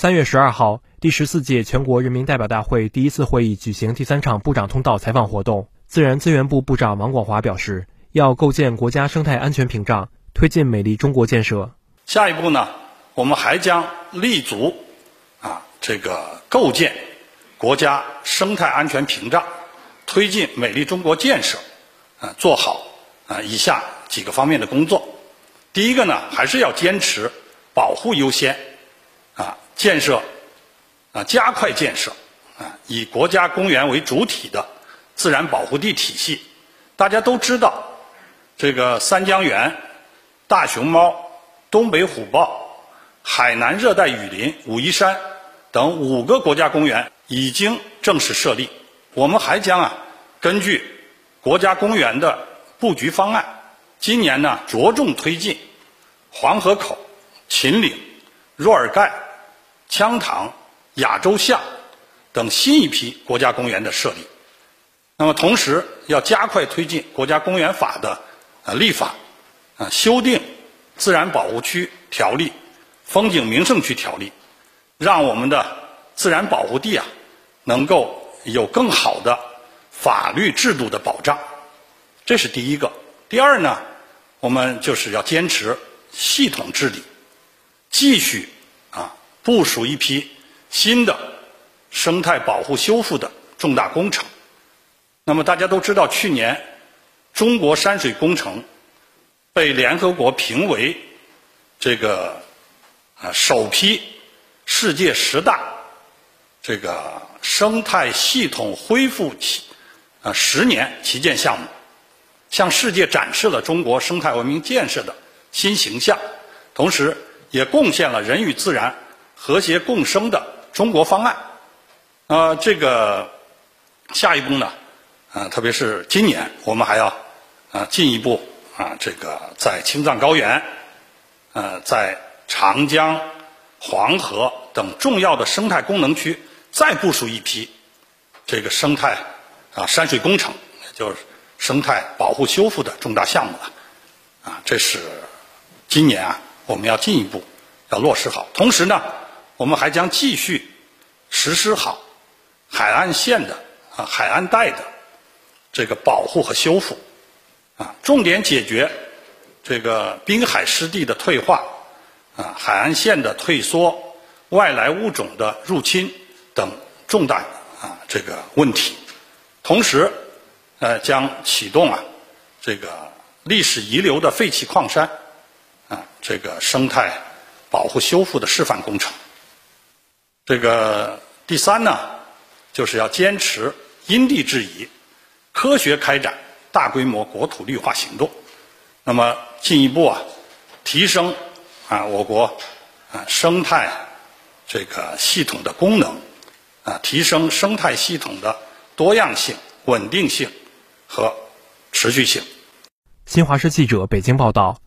三月十二号，第十四届全国人民代表大会第一次会议举行第三场部长通道采访活动。自然资源部部长王广华表示，要构建国家生态安全屏障，推进美丽中国建设。下一步呢，我们还将立足啊，这个构建国家生态安全屏障，推进美丽中国建设，啊，做好啊以下几个方面的工作。第一个呢，还是要坚持保护优先。啊，建设啊，加快建设啊，以国家公园为主体的自然保护地体系。大家都知道，这个三江源、大熊猫、东北虎豹、海南热带雨林、武夷山等五个国家公园已经正式设立。我们还将啊，根据国家公园的布局方案，今年呢着重推进黄河口、秦岭、若尔盖。羌塘、亚洲象等新一批国家公园的设立，那么同时要加快推进国家公园法的呃立法，啊修订自然保护区条例、风景名胜区条例，让我们的自然保护地啊能够有更好的法律制度的保障，这是第一个。第二呢，我们就是要坚持系统治理，继续。部署一批新的生态保护修复的重大工程。那么大家都知道，去年中国山水工程被联合国评为这个啊首批世界十大这个生态系统恢复旗啊十年旗舰项目，向世界展示了中国生态文明建设的新形象，同时也贡献了人与自然。和谐共生的中国方案，啊，这个下一步呢，啊，特别是今年，我们还要啊进一步啊，这个在青藏高原，呃，在长江、黄河等重要的生态功能区再部署一批这个生态啊山水工程，就是生态保护修复的重大项目了，啊，这是今年啊我们要进一步要落实好，同时呢。我们还将继续实施好海岸线的啊海岸带的这个保护和修复，啊，重点解决这个滨海湿地的退化，啊，海岸线的退缩、外来物种的入侵等重大啊这个问题。同时，呃，将启动啊这个历史遗留的废弃矿山啊这个生态保护修复的示范工程。这个第三呢，就是要坚持因地制宜，科学开展大规模国土绿化行动。那么进一步啊，提升啊我国啊生态这个系统的功能，啊提升生态系统的多样性、稳定性和持续性。新华社记者北京报道。